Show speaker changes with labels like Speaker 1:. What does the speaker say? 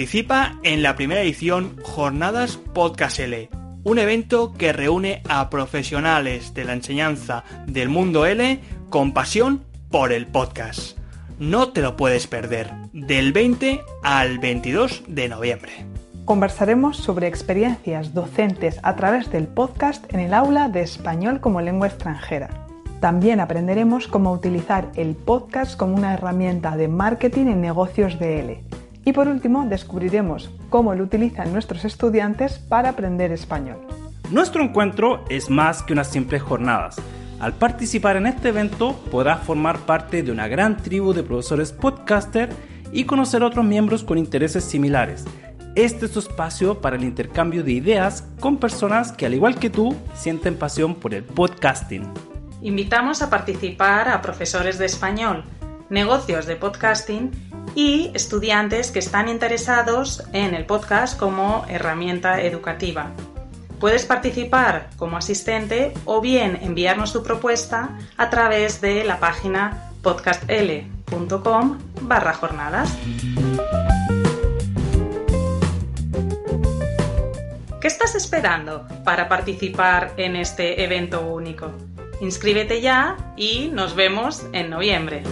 Speaker 1: Participa en la primera edición Jornadas Podcast L, un evento que reúne a profesionales de la enseñanza del mundo L con pasión por el podcast. No te lo puedes perder, del 20 al 22 de noviembre.
Speaker 2: Conversaremos sobre experiencias docentes a través del podcast en el aula de español como lengua extranjera. También aprenderemos cómo utilizar el podcast como una herramienta de marketing en negocios de L. Y por último, descubriremos cómo lo utilizan nuestros estudiantes para aprender español.
Speaker 3: Nuestro encuentro es más que unas simples jornadas. Al participar en este evento podrás formar parte de una gran tribu de profesores podcaster y conocer a otros miembros con intereses similares. Este es tu espacio para el intercambio de ideas con personas que al igual que tú sienten pasión por el podcasting.
Speaker 4: Invitamos a participar a profesores de español, negocios de podcasting y estudiantes que están interesados en el podcast como herramienta educativa. Puedes participar como asistente o bien enviarnos tu propuesta a través de la página podcastl.com barra jornadas. ¿Qué estás esperando para participar en este evento único? Inscríbete ya y nos vemos en noviembre.